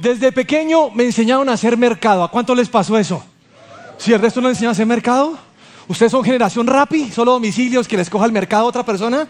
Desde pequeño me enseñaron a hacer mercado. ¿A cuánto les pasó eso? Si el resto no enseña a hacer mercado, ¿ustedes son generación rapi? ¿Solo domicilios que les coja el mercado a otra persona?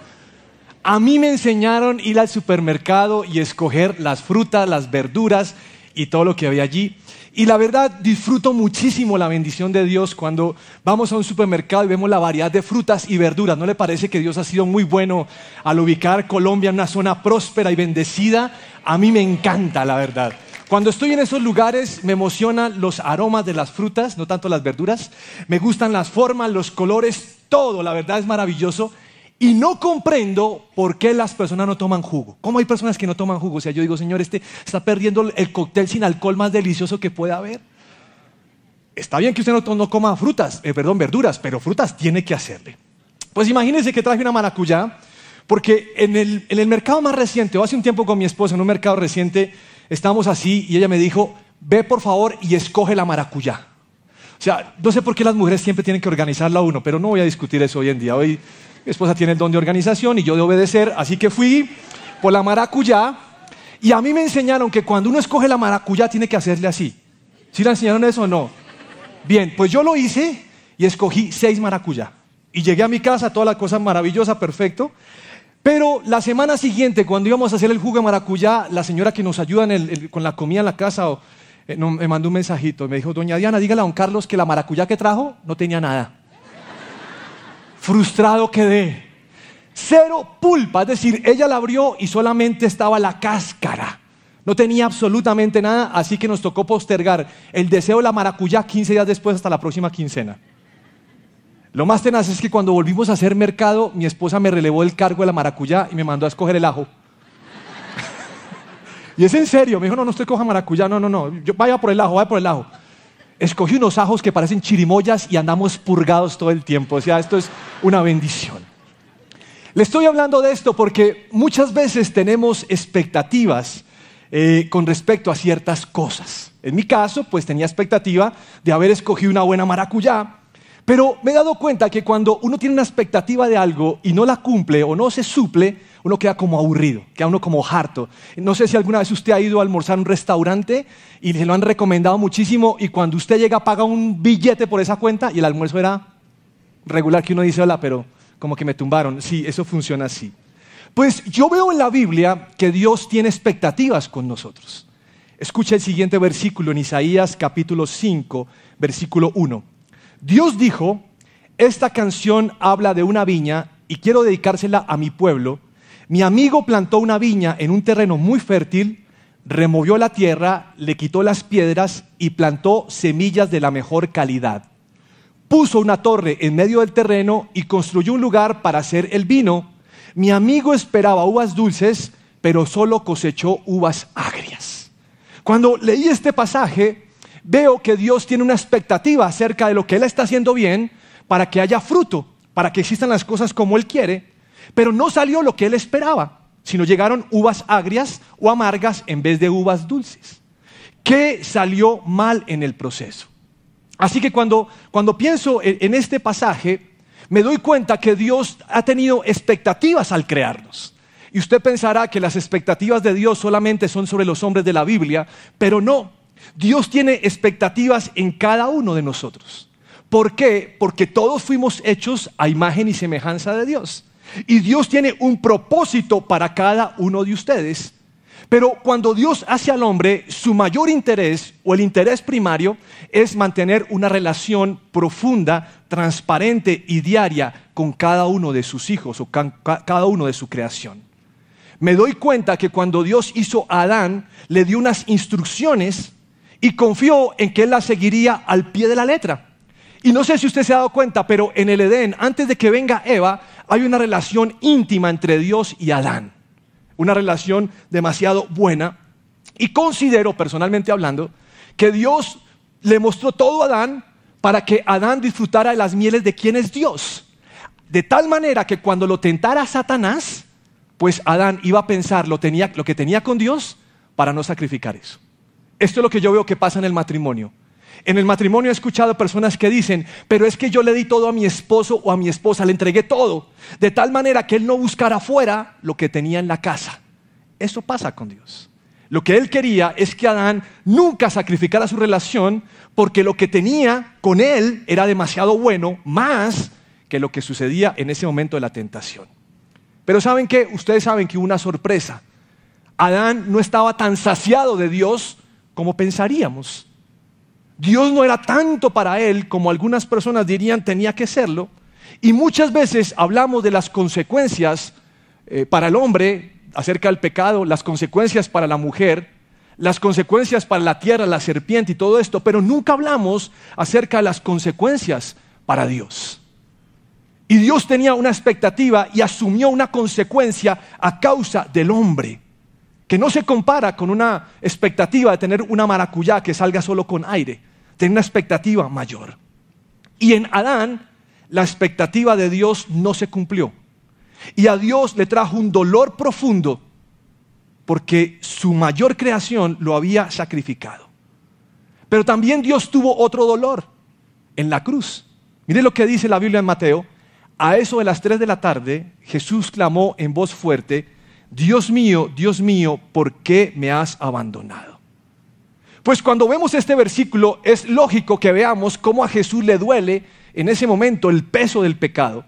A mí me enseñaron ir al supermercado y escoger las frutas, las verduras y todo lo que había allí. Y la verdad, disfruto muchísimo la bendición de Dios cuando vamos a un supermercado y vemos la variedad de frutas y verduras. ¿No le parece que Dios ha sido muy bueno al ubicar Colombia en una zona próspera y bendecida? A mí me encanta, la verdad. Cuando estoy en esos lugares me emocionan los aromas de las frutas, no tanto las verduras. Me gustan las formas, los colores, todo, la verdad es maravilloso. Y no comprendo por qué las personas no toman jugo. ¿Cómo hay personas que no toman jugo? O sea, yo digo, Señor, este está perdiendo el cóctel sin alcohol más delicioso que pueda haber. Está bien que usted no, coma frutas, eh, perdón, verduras, pero frutas tiene que hacerle. Pues imagínense que traje una maracuyá, porque en el, en el mercado más reciente, o hace un tiempo con mi esposa, en un mercado reciente, estábamos así y ella me dijo, ve por favor y escoge la maracuyá. O sea, no sé por qué las mujeres siempre tienen que organizarla uno, pero no voy a discutir eso hoy en día. Hoy mi esposa tiene el don de organización y yo de obedecer, así que fui por la maracuyá y a mí me enseñaron que cuando uno escoge la maracuyá tiene que hacerle así. ¿Sí le enseñaron eso o no? Bien, pues yo lo hice y escogí seis maracuyá. Y llegué a mi casa, toda la cosa maravillosa, perfecto. Pero la semana siguiente, cuando íbamos a hacer el jugo de maracuyá, la señora que nos ayuda con la comida en la casa eh, me mandó un mensajito. Me dijo, doña Diana, dígale a don Carlos que la maracuyá que trajo no tenía nada. Frustrado quedé. Cero pulpa, es decir, ella la abrió y solamente estaba la cáscara. No tenía absolutamente nada, así que nos tocó postergar el deseo de la maracuyá 15 días después hasta la próxima quincena. Lo más tenaz es que cuando volvimos a hacer mercado, mi esposa me relevó el cargo de la maracuyá y me mandó a escoger el ajo. y es en serio, me dijo, no, no estoy coja maracuyá, no, no, no, yo vaya por el ajo, vaya por el ajo. Escogí unos ajos que parecen chirimoyas y andamos purgados todo el tiempo, o sea, esto es una bendición. Le estoy hablando de esto porque muchas veces tenemos expectativas eh, con respecto a ciertas cosas. En mi caso, pues tenía expectativa de haber escogido una buena maracuyá, pero me he dado cuenta que cuando uno tiene una expectativa de algo y no la cumple o no se suple, uno queda como aburrido, queda uno como harto. No sé si alguna vez usted ha ido a almorzar a un restaurante y se lo han recomendado muchísimo y cuando usted llega paga un billete por esa cuenta y el almuerzo era regular que uno dice, hola, pero como que me tumbaron. Sí, eso funciona así. Pues yo veo en la Biblia que Dios tiene expectativas con nosotros. Escucha el siguiente versículo en Isaías capítulo 5, versículo 1. Dios dijo, esta canción habla de una viña y quiero dedicársela a mi pueblo. Mi amigo plantó una viña en un terreno muy fértil, removió la tierra, le quitó las piedras y plantó semillas de la mejor calidad. Puso una torre en medio del terreno y construyó un lugar para hacer el vino. Mi amigo esperaba uvas dulces, pero solo cosechó uvas agrias. Cuando leí este pasaje, veo que Dios tiene una expectativa acerca de lo que Él está haciendo bien para que haya fruto, para que existan las cosas como Él quiere, pero no salió lo que Él esperaba, sino llegaron uvas agrias o amargas en vez de uvas dulces. ¿Qué salió mal en el proceso? Así que cuando, cuando pienso en, en este pasaje, me doy cuenta que Dios ha tenido expectativas al crearnos. Y usted pensará que las expectativas de Dios solamente son sobre los hombres de la Biblia, pero no. Dios tiene expectativas en cada uno de nosotros. ¿Por qué? Porque todos fuimos hechos a imagen y semejanza de Dios. Y Dios tiene un propósito para cada uno de ustedes. Pero cuando Dios hace al hombre, su mayor interés o el interés primario es mantener una relación profunda, transparente y diaria con cada uno de sus hijos o cada uno de su creación. Me doy cuenta que cuando Dios hizo a Adán, le dio unas instrucciones y confió en que él la seguiría al pie de la letra. Y no sé si usted se ha dado cuenta, pero en el Edén, antes de que venga Eva, hay una relación íntima entre Dios y Adán. Una relación demasiado buena. Y considero, personalmente hablando, que Dios le mostró todo a Adán para que Adán disfrutara de las mieles de quién es Dios. De tal manera que cuando lo tentara Satanás, pues Adán iba a pensar lo, tenía, lo que tenía con Dios para no sacrificar eso. Esto es lo que yo veo que pasa en el matrimonio. En el matrimonio he escuchado personas que dicen, pero es que yo le di todo a mi esposo o a mi esposa, le entregué todo, de tal manera que él no buscara afuera lo que tenía en la casa. Eso pasa con Dios. Lo que él quería es que Adán nunca sacrificara su relación porque lo que tenía con él era demasiado bueno, más que lo que sucedía en ese momento de la tentación. Pero saben que ustedes saben que hubo una sorpresa. Adán no estaba tan saciado de Dios como pensaríamos. Dios no era tanto para él como algunas personas dirían tenía que serlo. Y muchas veces hablamos de las consecuencias eh, para el hombre acerca del pecado, las consecuencias para la mujer, las consecuencias para la tierra, la serpiente y todo esto, pero nunca hablamos acerca de las consecuencias para Dios. Y Dios tenía una expectativa y asumió una consecuencia a causa del hombre, que no se compara con una expectativa de tener una maracuyá que salga solo con aire, tiene una expectativa mayor. Y en Adán, la expectativa de Dios no se cumplió. Y a Dios le trajo un dolor profundo porque su mayor creación lo había sacrificado. Pero también Dios tuvo otro dolor en la cruz. Mire lo que dice la Biblia en Mateo. A eso de las 3 de la tarde, Jesús clamó en voz fuerte, Dios mío, Dios mío, ¿por qué me has abandonado? Pues cuando vemos este versículo es lógico que veamos cómo a Jesús le duele en ese momento el peso del pecado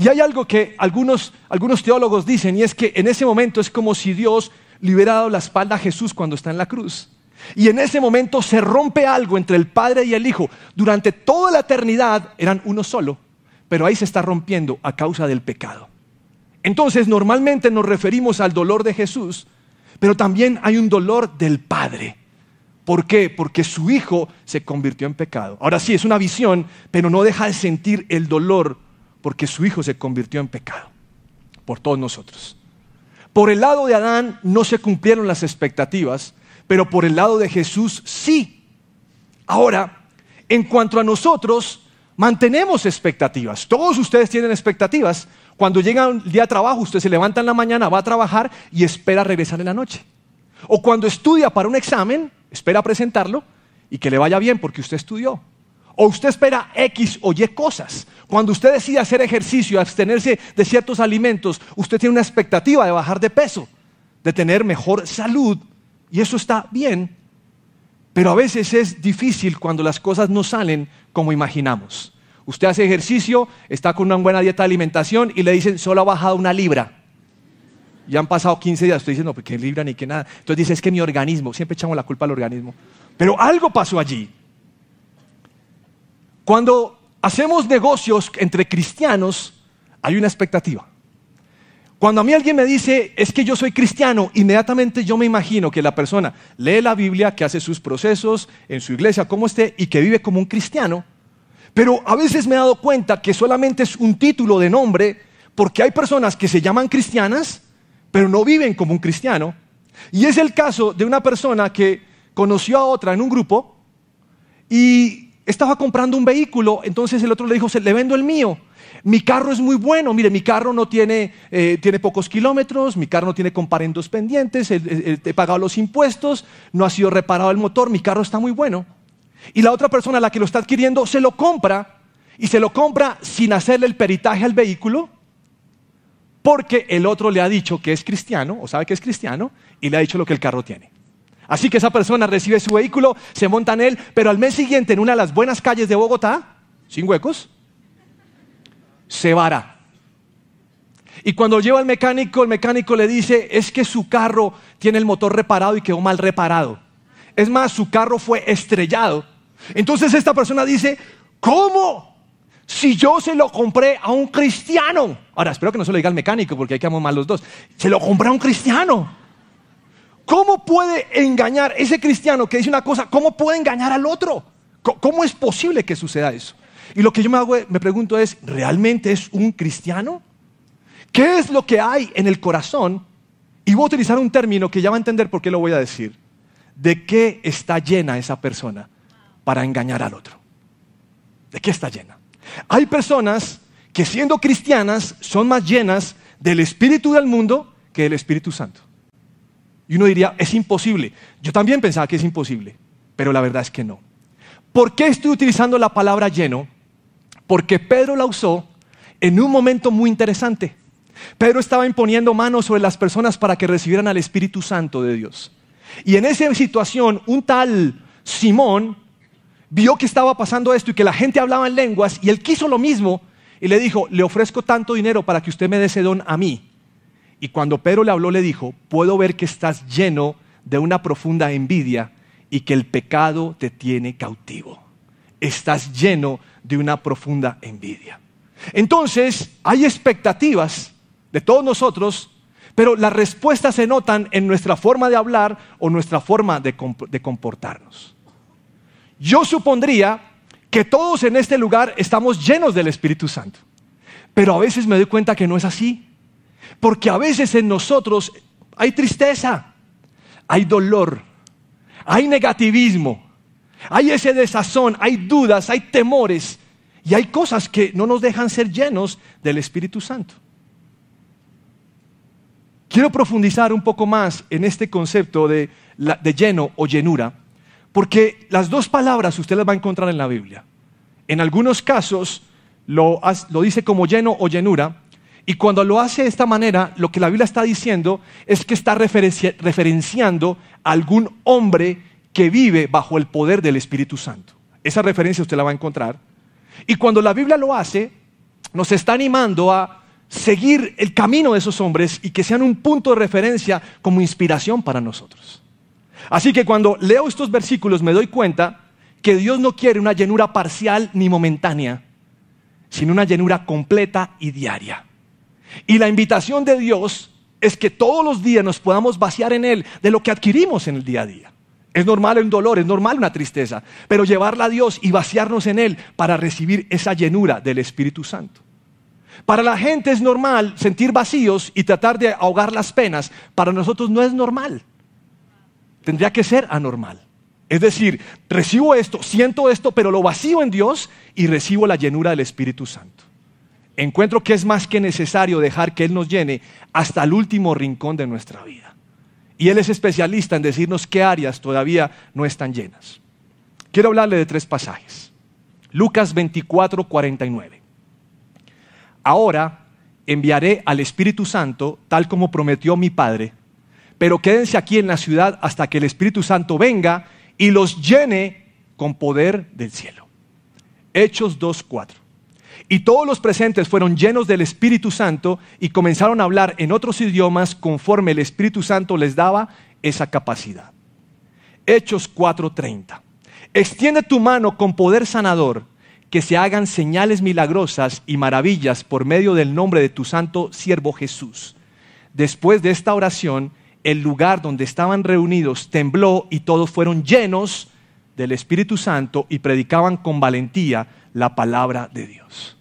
y hay algo que algunos, algunos teólogos dicen, y es que en ese momento es como si Dios le hubiera dado la espalda a Jesús cuando está en la cruz. Y en ese momento se rompe algo entre el Padre y el Hijo. Durante toda la eternidad eran uno solo, pero ahí se está rompiendo a causa del pecado. Entonces normalmente nos referimos al dolor de Jesús, pero también hay un dolor del Padre. ¿Por qué? Porque su Hijo se convirtió en pecado. Ahora sí, es una visión, pero no deja de sentir el dolor porque su hijo se convirtió en pecado por todos nosotros. Por el lado de Adán no se cumplieron las expectativas, pero por el lado de Jesús sí. Ahora, en cuanto a nosotros, mantenemos expectativas. Todos ustedes tienen expectativas. Cuando llega un día de trabajo, usted se levanta en la mañana, va a trabajar y espera regresar en la noche. O cuando estudia para un examen, espera presentarlo y que le vaya bien porque usted estudió. O usted espera X o Y cosas. Cuando usted decide hacer ejercicio, abstenerse de ciertos alimentos, usted tiene una expectativa de bajar de peso, de tener mejor salud. Y eso está bien. Pero a veces es difícil cuando las cosas no salen como imaginamos. Usted hace ejercicio, está con una buena dieta de alimentación y le dicen, solo ha bajado una libra. Ya han pasado 15 días, usted dice, no, pues qué libra ni qué nada. Entonces dice, es que mi organismo, siempre echamos la culpa al organismo. Pero algo pasó allí. Cuando hacemos negocios entre cristianos, hay una expectativa. Cuando a mí alguien me dice, es que yo soy cristiano, inmediatamente yo me imagino que la persona lee la Biblia, que hace sus procesos en su iglesia, como esté, y que vive como un cristiano. Pero a veces me he dado cuenta que solamente es un título de nombre, porque hay personas que se llaman cristianas, pero no viven como un cristiano. Y es el caso de una persona que conoció a otra en un grupo y estaba comprando un vehículo, entonces el otro le dijo, le vendo el mío. Mi carro es muy bueno, mire, mi carro no tiene, eh, tiene pocos kilómetros, mi carro no tiene comparendos pendientes, he pagado los impuestos, no ha sido reparado el motor, mi carro está muy bueno. Y la otra persona, la que lo está adquiriendo, se lo compra y se lo compra sin hacerle el peritaje al vehículo, porque el otro le ha dicho que es cristiano, o sabe que es cristiano, y le ha dicho lo que el carro tiene. Así que esa persona recibe su vehículo, se monta en él, pero al mes siguiente en una de las buenas calles de Bogotá, sin huecos, se vara. Y cuando lleva al mecánico, el mecánico le dice, es que su carro tiene el motor reparado y quedó mal reparado. Es más, su carro fue estrellado. Entonces esta persona dice, ¿cómo? Si yo se lo compré a un cristiano. Ahora, espero que no se lo diga al mecánico porque hay que amar los dos. Se lo compré a un cristiano. ¿Cómo puede engañar ese cristiano que dice una cosa? ¿Cómo puede engañar al otro? ¿Cómo es posible que suceda eso? Y lo que yo me, hago, me pregunto es, ¿realmente es un cristiano? ¿Qué es lo que hay en el corazón? Y voy a utilizar un término que ya va a entender por qué lo voy a decir. ¿De qué está llena esa persona para engañar al otro? ¿De qué está llena? Hay personas que siendo cristianas son más llenas del espíritu del mundo que del Espíritu Santo. Y uno diría, es imposible. Yo también pensaba que es imposible, pero la verdad es que no. ¿Por qué estoy utilizando la palabra lleno? Porque Pedro la usó en un momento muy interesante. Pedro estaba imponiendo manos sobre las personas para que recibieran al Espíritu Santo de Dios. Y en esa situación, un tal Simón vio que estaba pasando esto y que la gente hablaba en lenguas y él quiso lo mismo y le dijo, le ofrezco tanto dinero para que usted me dé ese don a mí. Y cuando Pedro le habló, le dijo, puedo ver que estás lleno de una profunda envidia y que el pecado te tiene cautivo. Estás lleno de una profunda envidia. Entonces, hay expectativas de todos nosotros, pero las respuestas se notan en nuestra forma de hablar o nuestra forma de, comportarnos. Yo supondría que todos en este lugar estamos llenos del Espíritu Santo, pero a veces me doy cuenta que no es así, porque a veces en nosotros hay tristeza, hay dolor, hay negativismo, hay ese desazón, hay dudas, hay temores y hay cosas que no nos dejan ser llenos del Espíritu Santo. Quiero profundizar un poco más en este concepto de, lleno o llenura, porque las dos palabras usted las va a encontrar en la Biblia. En algunos casos lo, dice como lleno o llenura, y cuando lo hace de esta manera, lo que la Biblia está diciendo es que está referenciando a algún hombre que vive bajo el poder del Espíritu Santo. Esa referencia usted la va a encontrar. Y cuando la Biblia lo hace, nos está animando a seguir el camino de esos hombres y que sean un punto de referencia como inspiración para nosotros. Así que cuando leo estos versículos me doy cuenta que Dios no quiere una llenura parcial ni momentánea, sino una llenura completa y diaria. Y la invitación de Dios es que todos los días nos podamos vaciar en Él de lo que adquirimos en el día a día. Es normal un dolor, es normal una tristeza, pero llevarla a Dios y vaciarnos en Él para recibir esa llenura del Espíritu Santo. Para la gente es normal sentir vacíos y tratar de ahogar las penas. Para nosotros no es normal. Tendría que ser anormal. Es decir, recibo esto, siento esto, pero lo vacío en Dios y recibo la llenura del Espíritu Santo. Encuentro que es más que necesario dejar que Él nos llene hasta el último rincón de nuestra vida. Y Él es especialista en decirnos qué áreas todavía no están llenas. Quiero hablarle de tres pasajes. Lucas 24, 49. Ahora enviaré al Espíritu Santo tal como prometió mi Padre, pero quédense aquí en la ciudad hasta que el Espíritu Santo venga y los llene con poder del cielo. Hechos 2, 4. Y todos los presentes fueron llenos del Espíritu Santo y comenzaron a hablar en otros idiomas conforme el Espíritu Santo les daba esa capacidad. Hechos 4:30. Extiende tu mano con poder sanador, que se hagan señales milagrosas y maravillas por medio del nombre de tu santo siervo Jesús. Después de esta oración, el lugar donde estaban reunidos tembló y todos fueron llenos del Espíritu Santo y predicaban con valentía la palabra de Dios.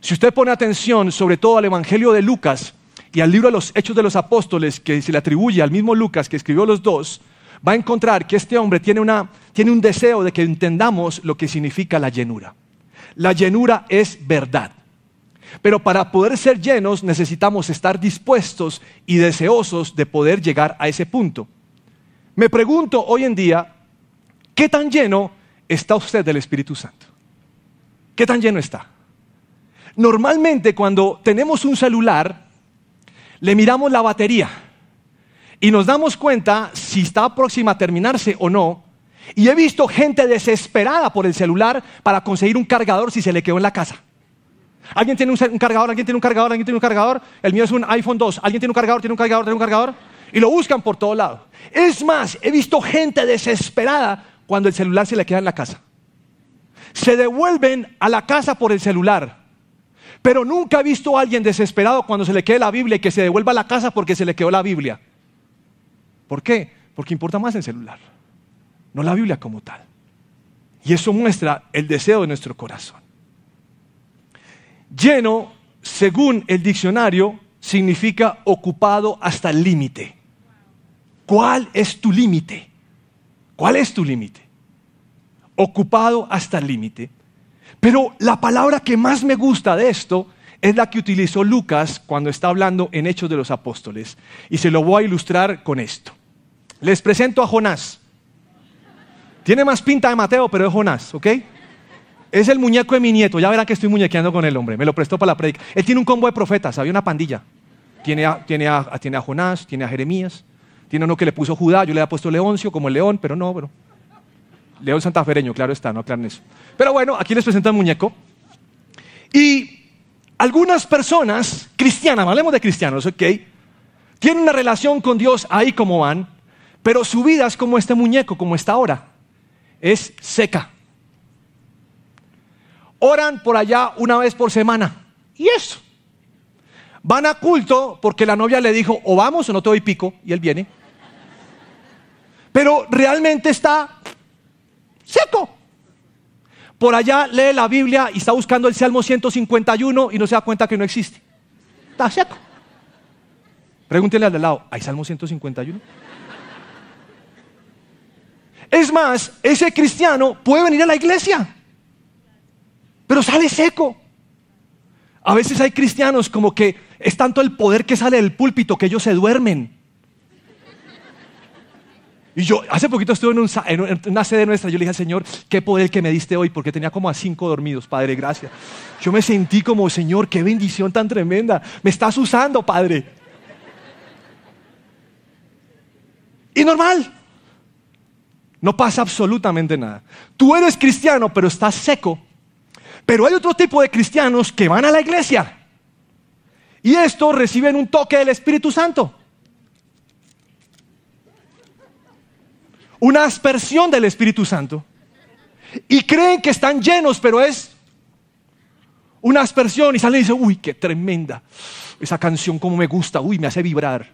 Si usted pone atención sobre todo al Evangelio de Lucas y al libro de los Hechos de los Apóstoles que se le atribuye al mismo Lucas que escribió los dos, va a encontrar que este hombre tiene, tiene un deseo de que entendamos lo que significa la llenura. La llenura es verdad. Pero para poder ser llenos necesitamos estar dispuestos y deseosos de poder llegar a ese punto. Me pregunto hoy en día, ¿qué tan lleno está usted del Espíritu Santo? ¿Qué tan lleno está? Normalmente cuando tenemos un celular, le miramos la batería y nos damos cuenta si está próxima a terminarse o no. Y he visto gente desesperada por el celular para conseguir un cargador si se le quedó en la casa. ¿Alguien tiene un, cargador? ¿Alguien tiene un cargador? ¿Alguien tiene un cargador? El mío es un iPhone 2. ¿Alguien tiene un cargador? ¿Tiene un cargador? ¿Tiene un cargador? Y lo buscan por todo lado. Es más, he visto gente desesperada cuando el celular se le queda en la casa. Se devuelven a la casa por el celular pero nunca he visto a alguien desesperado cuando se le quede la Biblia y que se devuelva a la casa porque se le quedó la Biblia. ¿Por qué? Porque importa más el celular, no la Biblia como tal. Y eso muestra el deseo de nuestro corazón. Lleno, según el diccionario, significa ocupado hasta el límite. ¿Cuál es tu límite? ¿Cuál es tu límite? Ocupado hasta el límite. Pero la palabra que más me gusta de esto es la que utilizó Lucas cuando está hablando en Hechos de los Apóstoles. Y se lo voy a ilustrar con esto. Les presento a Jonás. Tiene más pinta de Mateo, pero es Jonás, ¿ok? Es el muñeco de mi nieto. Ya verán que estoy muñequeando con el hombre. Me lo prestó para la predica. Él tiene un combo de profetas, había una pandilla. Tiene a, tiene tiene a Jonás, tiene a Jeremías, Tiene uno que le puso Judá, yo le había puesto Leoncio como el león, pero no, bueno. León santafereño, claro está, no aclaren eso. Pero bueno, aquí les presento el muñeco. Y algunas personas cristianas, hablemos de cristianos, ¿ok? Tienen una relación con Dios ahí como van, pero su vida es como este muñeco, como está ahora. Es seca. Oran por allá una vez por semana. Y eso. Van a culto porque la novia le dijo, o vamos o no te doy pico, y él viene. Pero realmente está seco. Por allá lee la Biblia y está buscando el Salmo 151 y no se da cuenta que no existe. Está seco. Pregúntele al de lado, ¿hay Salmo 151? Es más, ese cristiano puede venir a la iglesia, pero sale seco. A veces hay cristianos como que es tanto el poder que sale del púlpito que ellos se duermen. Y yo hace poquito estuve en, una sede nuestra, yo le dije al Señor, qué poder que me diste hoy, porque tenía como a cinco dormidos, Padre, gracias. Yo me sentí como, Señor, qué bendición tan tremenda, me estás usando, Padre. Y normal, no pasa absolutamente nada. Tú eres cristiano, pero estás seco. Pero hay otro tipo de cristianos que van a la iglesia y estos reciben un toque del Espíritu Santo. Una aspersión del Espíritu Santo. Y creen que están llenos, pero es una aspersión. Y salen y dicen, uy, qué tremenda. Esa canción como me gusta, uy, me hace vibrar.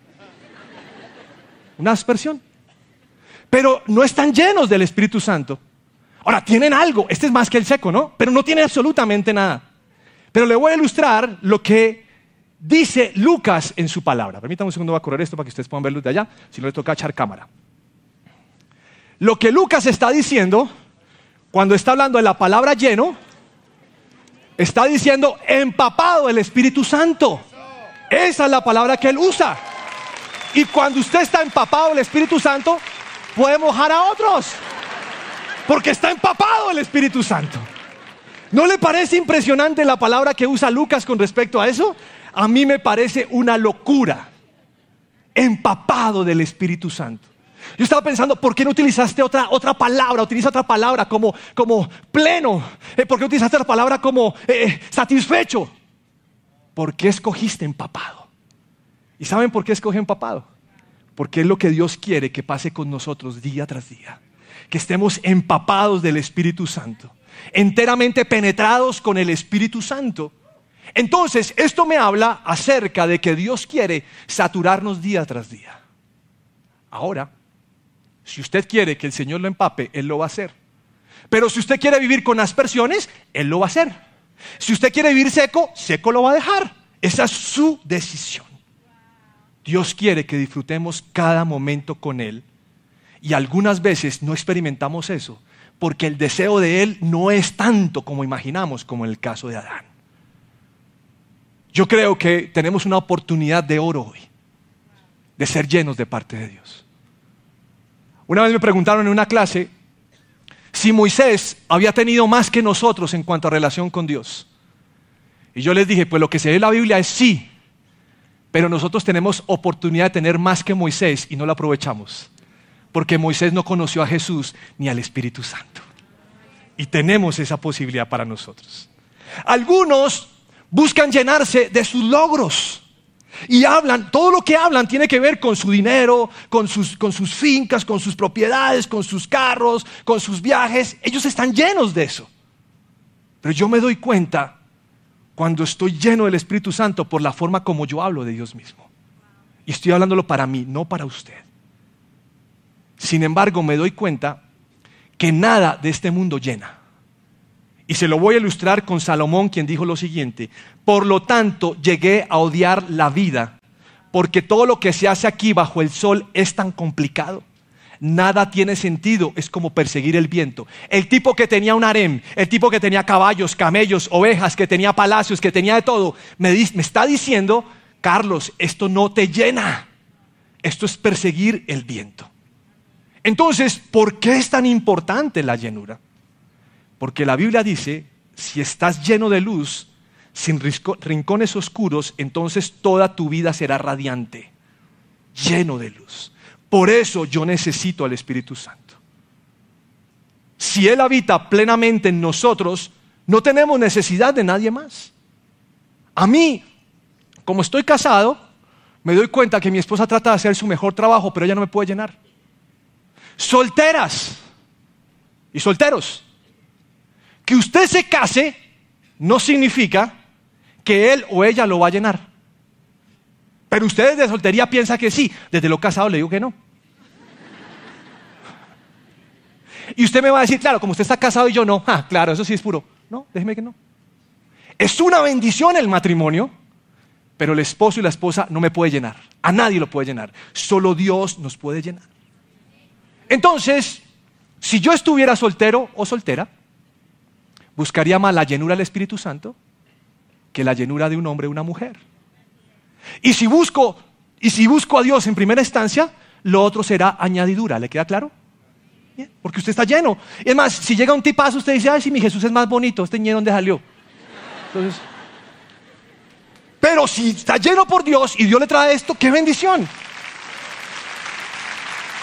Una aspersión. Pero no están llenos del Espíritu Santo. Ahora, tienen algo. Este es más que el seco, ¿no? Pero no tiene absolutamente nada. Pero le voy a ilustrar lo que dice Lucas en su palabra. Permítame un segundo, voy a correr esto para que ustedes puedan verlo de allá, si no le toca echar cámara. Lo que Lucas está diciendo, cuando está hablando de la palabra lleno, está diciendo empapado el Espíritu Santo. Esa es la palabra que él usa. Y cuando usted está empapado del Espíritu Santo, puede mojar a otros. Porque está empapado el Espíritu Santo. ¿No le parece impresionante la palabra que usa Lucas con respecto a eso? a mí me parece una locura. Empapado del Espíritu Santo. Yo estaba pensando, ¿por qué no utilizaste otra, otra palabra? Utiliza otra palabra como, como pleno. Eh, ¿Por qué utilizaste la palabra como eh, satisfecho? ¿Por qué escogiste empapado? ¿Y saben por qué escogí empapado? Porque es lo que Dios quiere que pase con nosotros día tras día. Que estemos empapados del Espíritu Santo. Enteramente penetrados con el Espíritu Santo entonces, esto me habla acerca de que Dios quiere saturarnos día tras día. Ahora, si usted quiere que el Señor lo empape, Él lo va a hacer. Pero si usted quiere vivir con aspersiones, Él lo va a hacer. Si usted quiere vivir seco, seco lo va a dejar. Esa es su decisión. Dios quiere que disfrutemos cada momento con Él. Y algunas veces no experimentamos eso, porque el deseo de Él no es tanto como imaginamos, como en el caso de Adán. Yo creo que tenemos una oportunidad de oro hoy, de ser llenos de parte de Dios. Una vez me preguntaron en una clase si Moisés había tenido más que nosotros en cuanto a relación con Dios. Y yo les dije, pues lo que se ve en la Biblia es sí, pero nosotros tenemos oportunidad de tener más que Moisés y no lo aprovechamos, porque Moisés no conoció a Jesús ni al Espíritu Santo. Y tenemos esa posibilidad para nosotros. Algunos buscan llenarse de sus logros. Y hablan, todo lo que hablan tiene que ver con su dinero, con sus, con sus fincas, con sus propiedades, con sus carros, con sus viajes. Ellos están llenos de eso. Pero yo me doy cuenta cuando estoy lleno del Espíritu Santo por la forma como yo hablo de Dios mismo. Y estoy hablándolo para mí, no para usted. Sin embargo, me doy cuenta que nada de este mundo llena. Y se lo voy a ilustrar con Salomón, quien dijo lo siguiente, por lo tanto llegué a odiar la vida, porque todo lo que se hace aquí bajo el sol es tan complicado. Nada tiene sentido, es como perseguir el viento. El tipo que tenía un harem, el tipo que tenía caballos, camellos, ovejas, que tenía palacios, que tenía de todo, me, me está diciendo, Carlos, esto no te llena, esto es perseguir el viento. Entonces, ¿por qué es tan importante la llenura? Porque la Biblia dice, si estás lleno de luz, sin rincones oscuros, entonces toda tu vida será radiante, lleno de luz. Por eso yo necesito al Espíritu Santo. Si Él habita plenamente en nosotros, no tenemos necesidad de nadie más. A mí, como estoy casado, me doy cuenta que mi esposa trata de hacer su mejor trabajo, pero ella no me puede llenar. Solteras y solteros, que usted se case no significa que él o ella lo va a llenar. Pero ustedes de soltería piensan que sí, desde lo casado le digo que no. Y usted me va a decir, claro, como usted está casado y yo no, ah, claro, eso sí es puro. No, déjeme que no. Es una bendición el matrimonio, pero el esposo y la esposa no me puede llenar. A nadie lo puede llenar. Solo Dios nos puede llenar. Entonces, si yo estuviera soltero o soltera, buscaría más la llenura del Espíritu Santo que la llenura de un hombre o una mujer. Y si busco, y si busco a Dios en primera instancia, lo otro será añadidura. ¿Le queda claro? porque usted está lleno. Es más, si llega un tipazo, usted dice, ay, si mi Jesús es más bonito, este lleno donde salió. Entonces, pero si está lleno por Dios y Dios le trae esto, qué bendición.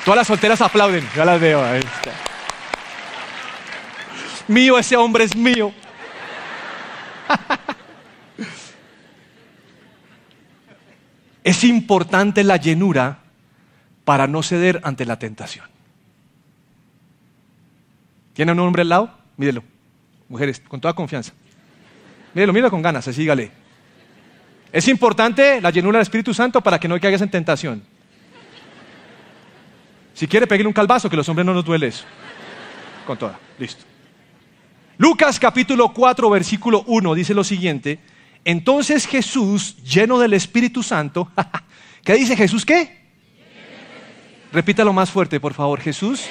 Todas las solteras aplauden, ya las veo. Mío, ese hombre es mío. es importante la llenura para no ceder ante la tentación. ¿Tiene un hombre al lado? Mírelo. Mujeres, con toda confianza. Mírelo, mírelo con ganas, así dígale. Es importante la llenura del Espíritu Santo para que no caigas en tentación. Si quiere, peguele un calvazo, que los hombres no nos duele eso. Con toda, listo. Lucas capítulo 4, versículo 1 dice lo siguiente. Entonces Jesús, lleno del Espíritu Santo, ¿qué dice Jesús qué? Repítalo más fuerte, por favor. Jesús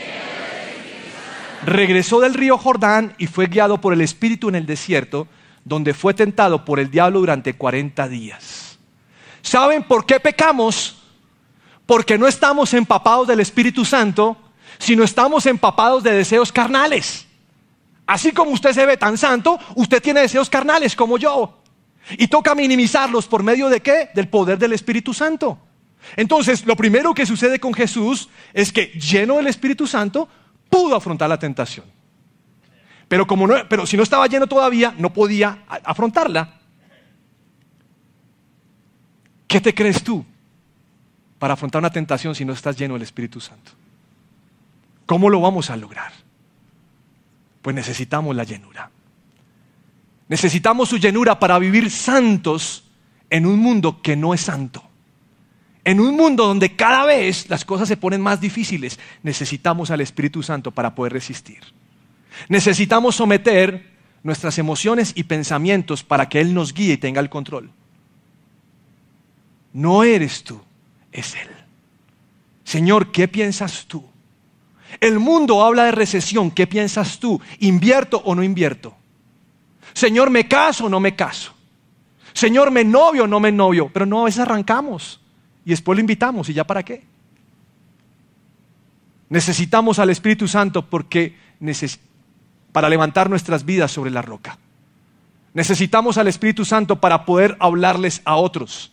regresó del río Jordán y fue guiado por el Espíritu en el desierto, donde fue tentado por el diablo durante 40 días. ¿Saben por qué pecamos? Porque no estamos empapados del Espíritu Santo, sino estamos empapados de deseos carnales. Así como usted se ve tan santo, usted tiene deseos carnales como yo. Y toca minimizarlos por medio de qué? Del poder del Espíritu Santo. Entonces, lo primero que sucede con Jesús es que lleno del Espíritu Santo, pudo afrontar la tentación. Pero, como no, pero si no estaba lleno todavía, no podía afrontarla. ¿Qué te crees tú para afrontar una tentación si no estás lleno del Espíritu Santo? ¿Cómo lo vamos a lograr? Pues necesitamos la llenura. Necesitamos su llenura para vivir santos en un mundo que no es santo. En un mundo donde cada vez las cosas se ponen más difíciles, necesitamos al Espíritu Santo para poder resistir. Necesitamos someter nuestras emociones y pensamientos para que Él nos guíe y tenga el control. No eres tú, es Él. Señor, ¿qué piensas tú? El mundo habla de recesión, ¿qué piensas tú? ¿Invierto o no invierto? Señor, ¿me caso o no me caso? Señor, ¿me novio o no me novio? Pero no, a veces arrancamos. Y después lo invitamos y ya para qué. Necesitamos al Espíritu Santo porque para levantar nuestras vidas sobre la roca. Necesitamos al Espíritu Santo para poder hablarles a otros.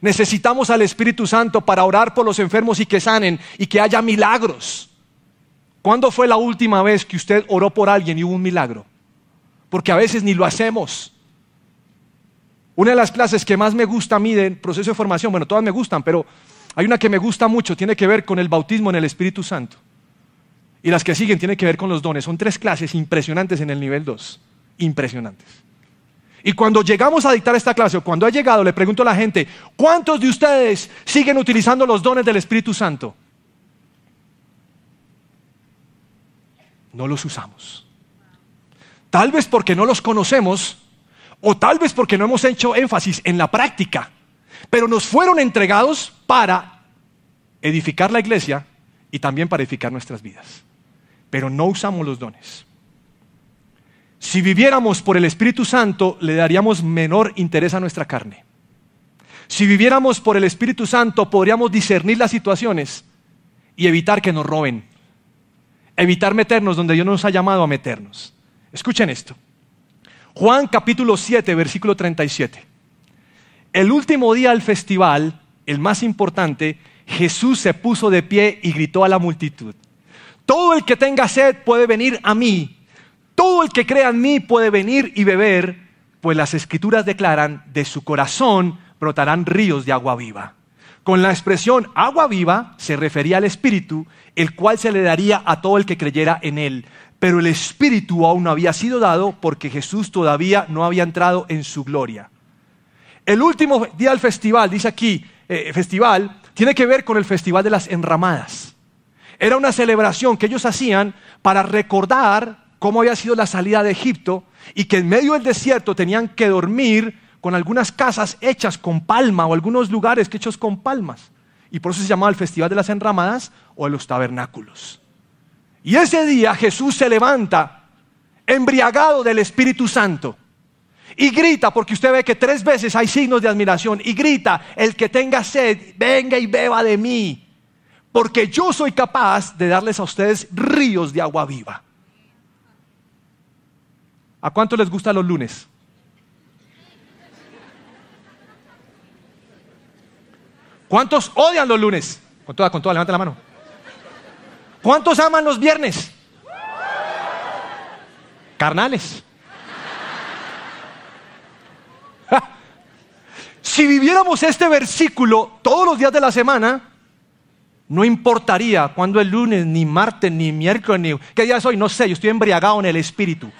Necesitamos al Espíritu Santo para orar por los enfermos y que sanen y que haya milagros. ¿Cuándo fue la última vez que usted oró por alguien y hubo un milagro? Porque a veces ni lo hacemos. Una de las clases que más me gusta a mí del proceso de formación, bueno, todas me gustan, pero hay una que me gusta mucho, tiene que ver con el bautismo en el Espíritu Santo. Y las que siguen tienen que ver con los dones. Son tres clases impresionantes en el nivel 2. Impresionantes. Y cuando llegamos a dictar esta clase, o cuando ha llegado, le pregunto a la gente, ¿cuántos de ustedes siguen utilizando los dones del Espíritu Santo? No los usamos. Tal vez porque no los conocemos o tal vez porque no hemos hecho énfasis en la práctica, pero nos fueron entregados para edificar la iglesia y también para edificar nuestras vidas. Pero no usamos los dones. Si viviéramos por el Espíritu Santo, le daríamos menor interés a nuestra carne. Si viviéramos por el Espíritu Santo, podríamos discernir las situaciones y evitar que nos roben. Evitar meternos donde Dios nos ha llamado a meternos. Escuchen esto. Juan capítulo 7, versículo 37. El último día del festival, el más importante, Jesús se puso de pie y gritó a la multitud, todo el que tenga sed puede venir a mí, todo el que crea en mí puede venir y beber, pues las escrituras declaran, de su corazón brotarán ríos de agua viva. Con la expresión agua viva se refería al Espíritu, el cual se le daría a todo el que creyera en él. Pero el Espíritu aún no había sido dado porque Jesús todavía no había entrado en su gloria. El último día del festival, dice aquí, eh, festival, tiene que ver con el festival de las enramadas. Era una celebración que ellos hacían para recordar cómo había sido la salida de Egipto y que en medio del desierto tenían que dormir con algunas casas hechas con palma o algunos lugares hechos con palmas. Y por eso se llamaba el Festival de las Enramadas o de los Tabernáculos. Y ese día Jesús se levanta embriagado del Espíritu Santo y grita, porque usted ve que tres veces hay signos de admiración, y grita, el que tenga sed, venga y beba de mí, porque yo soy capaz de darles a ustedes ríos de agua viva. ¿A cuánto les gustan los lunes? ¿Cuántos odian los lunes? Con toda, con toda, levanta la mano. ¿Cuántos aman los viernes? Carnales. si viviéramos este versículo todos los días de la semana, no importaría cuándo es lunes, ni martes, ni miércoles, ni... ¿Qué día es hoy? No sé, yo estoy embriagado en el espíritu.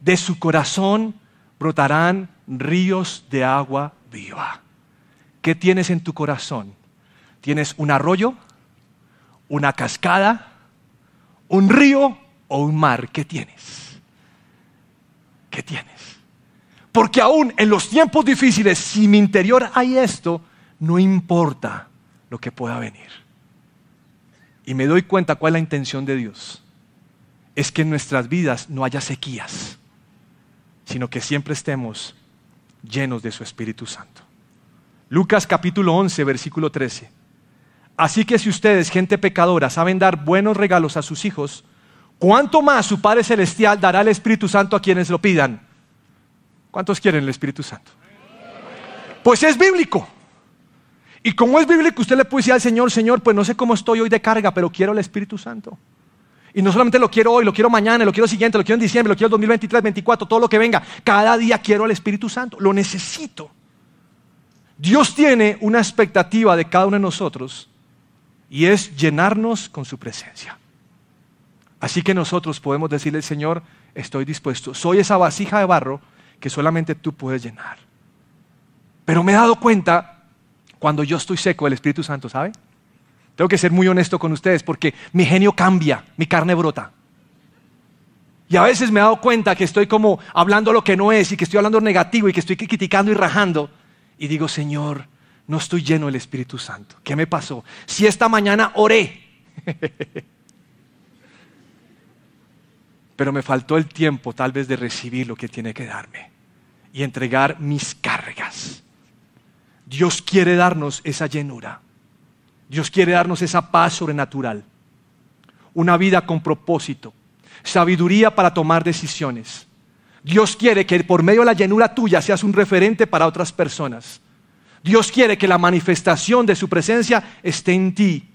De su corazón brotarán ríos de agua viva. ¿Qué tienes en tu corazón? ¿Tienes un arroyo? ¿Una cascada? ¿Un río o un mar? ¿Qué tienes? ¿Qué tienes? Porque aún en los tiempos difíciles, si mi interior hay esto, no importa lo que pueda venir. Y me doy cuenta cuál es la intención de Dios. Es que en nuestras vidas no haya sequías, sino que siempre estemos llenos de su Espíritu Santo. Lucas capítulo 11, versículo 13. Así que si ustedes, gente pecadora, saben dar buenos regalos a sus hijos, ¿cuánto más su Padre Celestial dará el Espíritu Santo a quienes lo pidan? ¿Cuántos quieren el Espíritu Santo? Pues es bíblico. Y como es bíblico, usted le puede decir al Señor, Señor, pues no sé cómo estoy hoy de carga, pero quiero el Espíritu Santo. Y no solamente lo quiero hoy, lo quiero mañana, lo quiero siguiente, lo quiero en diciembre, lo quiero en 2023, 2024, todo lo que venga. Cada día quiero al Espíritu Santo, lo necesito. Dios tiene una expectativa de cada uno de nosotros y es llenarnos con su presencia. Así que nosotros podemos decirle, Señor, estoy dispuesto. Soy esa vasija de barro que solamente tú puedes llenar. Pero me he dado cuenta cuando yo estoy seco del Espíritu Santo, ¿sabe? Tengo que ser muy honesto con ustedes porque mi genio cambia, mi carne brota. Y a veces me he dado cuenta que estoy como hablando lo que no es y que estoy hablando negativo y que estoy criticando y rajando. Y digo, Señor, no estoy lleno del Espíritu Santo. ¿Qué me pasó? Si esta mañana oré, pero me faltó el tiempo tal vez de recibir lo que tiene que darme y entregar mis cargas. Dios quiere darnos esa llenura. Dios quiere darnos esa paz sobrenatural, una vida con propósito, sabiduría para tomar decisiones. Dios quiere que por medio de la llenura tuya seas un referente para otras personas. Dios quiere que la manifestación de su presencia esté en ti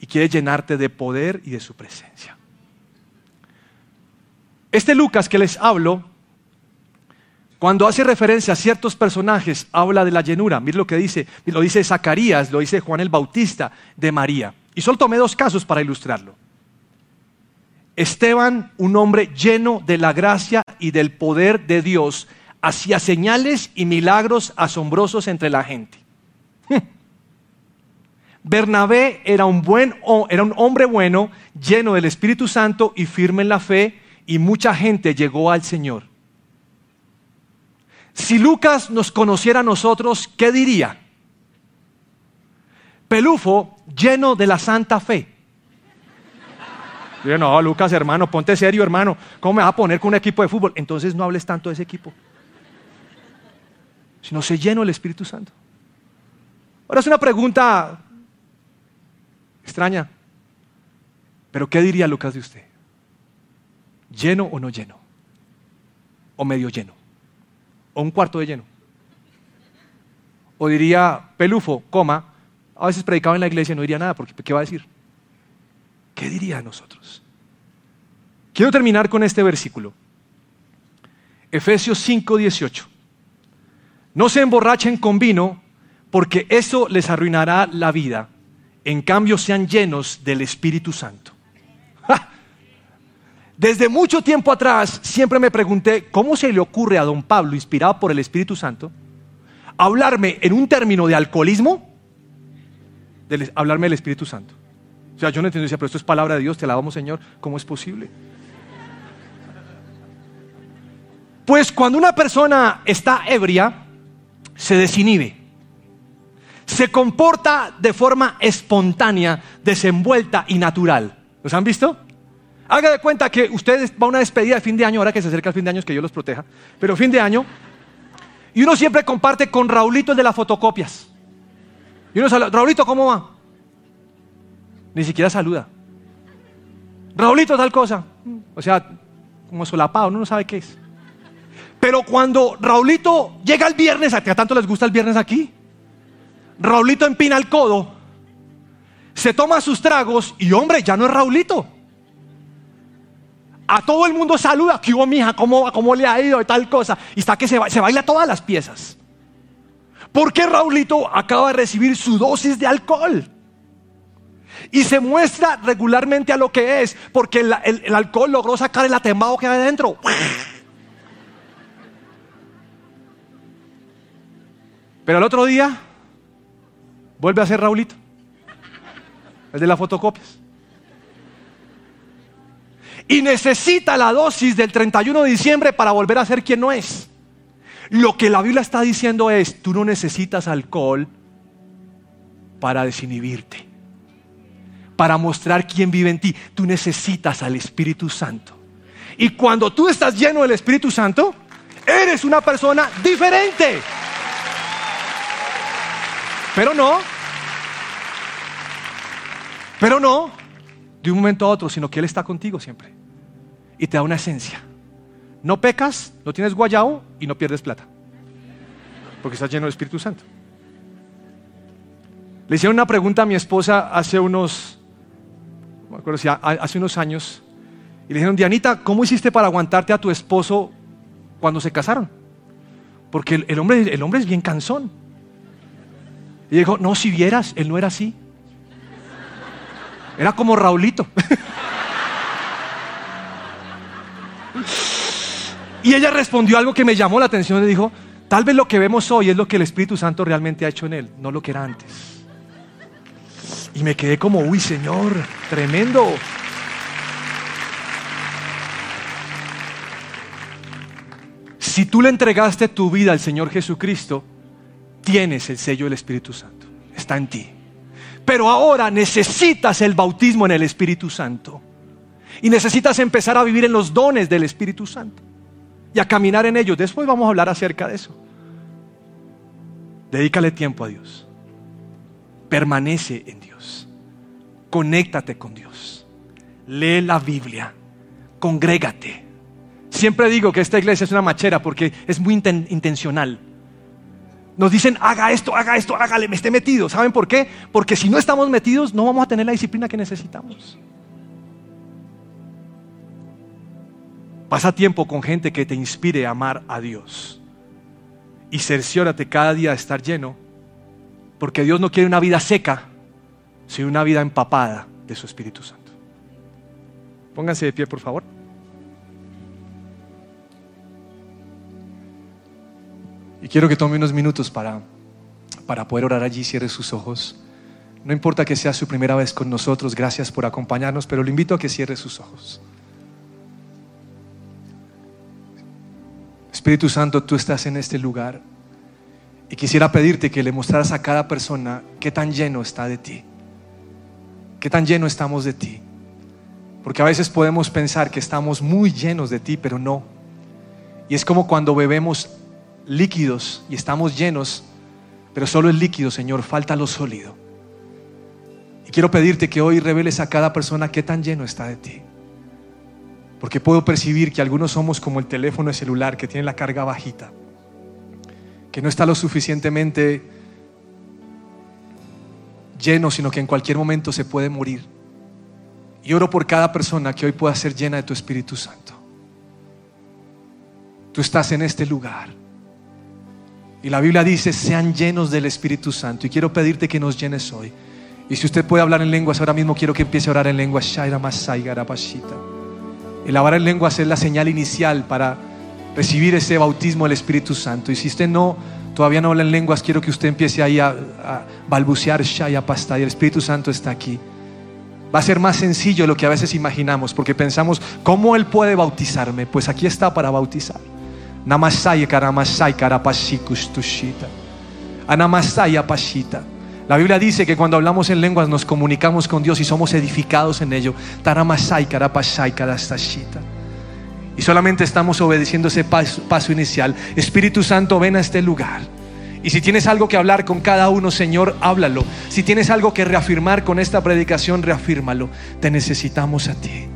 y quiere llenarte de poder y de su presencia. Este Lucas que les hablo cuando hace referencia a ciertos personajes, habla de la llenura. Mire lo que dice, lo dice Zacarías, lo dice Juan el Bautista, de María. Y solo tomé dos casos para ilustrarlo. Esteban, un hombre lleno de la gracia y del poder de Dios, hacía señales y milagros asombrosos entre la gente. Bernabé era un, buen, era un hombre bueno, lleno del Espíritu Santo y firme en la fe, y mucha gente llegó al Señor. Si Lucas nos conociera a nosotros, ¿qué diría? Pelufo lleno de la santa fe. no, Lucas, hermano, ponte serio, hermano. ¿Cómo me vas a poner con un equipo de fútbol? Entonces no hables tanto de ese equipo. Sino se lleno el Espíritu Santo. Ahora es una pregunta extraña. Pero ¿qué diría Lucas de usted? ¿Lleno o no lleno? ¿O medio lleno? O un cuarto de lleno. O diría Pelufo, coma, a veces predicaba en la iglesia y no diría nada, porque ¿qué va a decir? ¿Qué diría a nosotros? Quiero terminar con este versículo. Efesios 5, 18. No se emborrachen con vino, porque eso les arruinará la vida. En cambio, sean llenos del Espíritu Santo. Desde mucho tiempo atrás siempre me pregunté cómo se le ocurre a don Pablo, inspirado por el Espíritu Santo, hablarme en un término de alcoholismo, hablarme del Espíritu Santo. O sea, yo no entiendo, decía, pero esto es palabra de Dios, te alabamos Señor, ¿cómo es posible? Pues cuando una persona está ebria, se desinhibe. Se comporta de forma espontánea, desenvuelta y natural. ¿Los han visto? Haga de cuenta que ustedes va a una despedida de fin de año, ahora que se acerca el fin de año, que Dios los proteja, pero fin de año, y uno siempre comparte con Raulito el de las fotocopias. Y uno saluda, Raulito, ¿cómo va? Ni siquiera saluda. Raulito, tal cosa. O sea, como solapado, uno no sabe qué es. Pero cuando Raulito llega el viernes, ¿a tanto les gusta el viernes aquí? Raulito empina el codo, se toma sus tragos y hombre, ya no es Raulito. A todo el mundo saluda, ¿qué hubo mija? ¿Cómo, ¿Cómo le ha ido? Y tal cosa. Y está que se, se baila todas las piezas. Porque Raulito acaba de recibir su dosis de alcohol. Y se muestra regularmente a lo que es, porque el, el alcohol logró sacar el atembado que hay adentro. Pero al otro día vuelve a ser Raulito, el de las fotocopias. Y necesita la dosis del 31 de diciembre para volver a ser quien no es. Lo que la Biblia está diciendo es, tú no necesitas alcohol para desinhibirte, para mostrar quién vive en ti. Tú necesitas al Espíritu Santo. Y cuando tú estás lleno del Espíritu Santo, eres una persona diferente. Pero no. Pero no de un momento a otro, sino que Él está contigo siempre. Y te da una esencia. No pecas, no tienes guayao y no pierdes plata. Porque estás lleno del Espíritu Santo. Le hicieron una pregunta a mi esposa hace unos, no me acuerdo si hace unos años. Y le dijeron, Dianita, ¿cómo hiciste para aguantarte a tu esposo cuando se casaron? Porque el, hombre, el hombre es bien cansón. Y dijo, no, si vieras, él no era así. Era como Raulito. y ella respondió algo que me llamó la atención. Le dijo, tal vez lo que vemos hoy es lo que el Espíritu Santo realmente ha hecho en él, no lo que era antes. Y me quedé como, uy Señor, tremendo. Si tú le entregaste tu vida al Señor Jesucristo, tienes el sello del Espíritu Santo. Está en ti. Pero ahora necesitas el bautismo en el Espíritu Santo. Y necesitas empezar a vivir en los dones del Espíritu Santo. Y a caminar en ellos. Después vamos a hablar acerca de eso. Dedícale tiempo a Dios. Permanece en Dios. Conéctate con Dios. Lee la Biblia. Congrégate. Siempre digo que esta iglesia es una machera porque es muy intencional nos dicen, haga esto, haga esto, hágale, me esté metido. ¿Saben por qué? Porque si no estamos metidos, no vamos a tener la disciplina que necesitamos. Pasa tiempo con gente que te inspire a amar a Dios. Y cerciórate cada día de estar lleno, porque Dios no quiere una vida seca, sino una vida empapada de su Espíritu Santo. Pónganse de pie, por favor. Y quiero que tome unos minutos para, para poder orar allí, cierre sus ojos. No importa que sea su primera vez con nosotros, gracias por acompañarnos, pero le invito a que cierre sus ojos. Espíritu Santo, tú estás en este lugar y quisiera pedirte que le mostraras a cada persona qué tan lleno está de ti, qué tan lleno estamos de ti. Porque a veces podemos pensar que estamos muy llenos de ti, pero no. Y es como cuando bebemos líquidos y estamos llenos, pero solo el líquido, Señor, falta lo sólido. Y quiero pedirte que hoy reveles a cada persona qué tan lleno está de ti. Porque puedo percibir que algunos somos como el teléfono celular que tiene la carga bajita, que no está lo suficientemente lleno, sino que en cualquier momento se puede morir. Y oro por cada persona que hoy pueda ser llena de tu Espíritu Santo. Tú estás en este lugar. Y la Biblia dice, sean llenos del Espíritu Santo. Y quiero pedirte que nos llenes hoy. Y si usted puede hablar en lenguas ahora mismo, quiero que empiece a orar en lenguas. Shaira Masai Garabashita. El hablar en lenguas es la señal inicial para recibir ese bautismo del Espíritu Santo. Y si usted no todavía no habla en lenguas, quiero que usted empiece ahí a, a balbucear Shaya Pasta y el Espíritu Santo está aquí. Va a ser más sencillo lo que a veces imaginamos, porque pensamos, ¿cómo Él puede bautizarme? Pues aquí está para bautizar. Namasai karamasai karapashikustushita. Anamasai apashita. La Biblia dice que cuando hablamos en lenguas nos comunicamos con Dios y somos edificados en ello. Y solamente estamos obedeciendo ese paso, paso, inicial. Espíritu Santo, ven a este lugar. Y si tienes algo que hablar con cada uno, Señor, háblalo. Si tienes algo que reafirmar con esta predicación, reafírmalo. Te necesitamos a ti.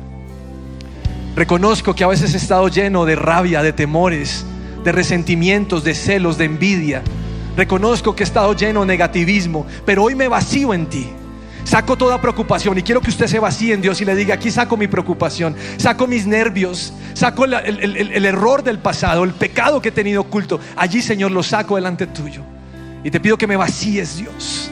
Reconozco que a veces he estado lleno de rabia, de temores, de resentimientos, de celos, de envidia. Reconozco que he estado lleno de negativismo, pero hoy me vacío en ti. Saco toda preocupación y quiero que usted se vacíe en Dios y le diga, aquí saco mi preocupación, saco mis nervios, saco el, error del pasado, el pecado que he tenido oculto. Allí, Señor, lo saco delante tuyo. Y te pido que me vacíes, Dios.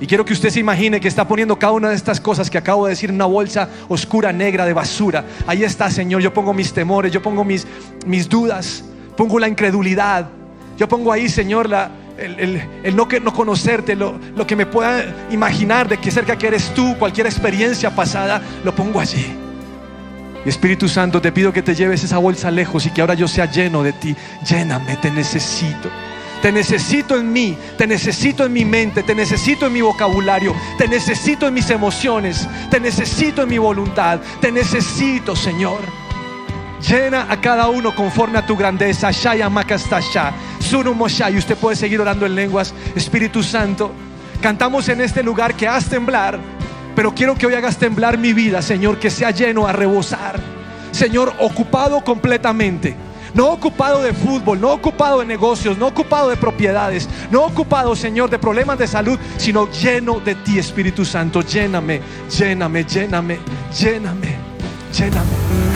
Y quiero que usted se imagine que está poniendo cada una de estas cosas que acabo de decir en una bolsa oscura, negra, de basura. Ahí está, Señor. Yo pongo mis temores, yo pongo mis dudas, pongo la incredulidad. Yo pongo ahí, Señor, el, no, no conocerte, lo, que me pueda imaginar de que cerca que eres tú, cualquier experiencia pasada, lo pongo allí. Espíritu Santo, te pido que te lleves esa bolsa lejos y que ahora yo sea lleno de ti. Lléname, te necesito. Te necesito en mí, te necesito en mi mente, te necesito en mi vocabulario, te necesito en mis emociones, te necesito en mi voluntad, te necesito, Señor. Llena a cada uno conforme a tu grandeza. Shaya Makastasha. Y usted puede seguir orando en lenguas. Espíritu Santo, cantamos en este lugar que hagas temblar, pero quiero que hoy hagas temblar mi vida, Señor, que sea lleno a rebosar. Señor, ocupado completamente. No ocupado de fútbol, no ocupado de negocios, no ocupado de propiedades, no ocupado, Señor, de problemas de salud, sino lleno de ti, Espíritu Santo. Lléname, lléname, lléname, lléname, lléname.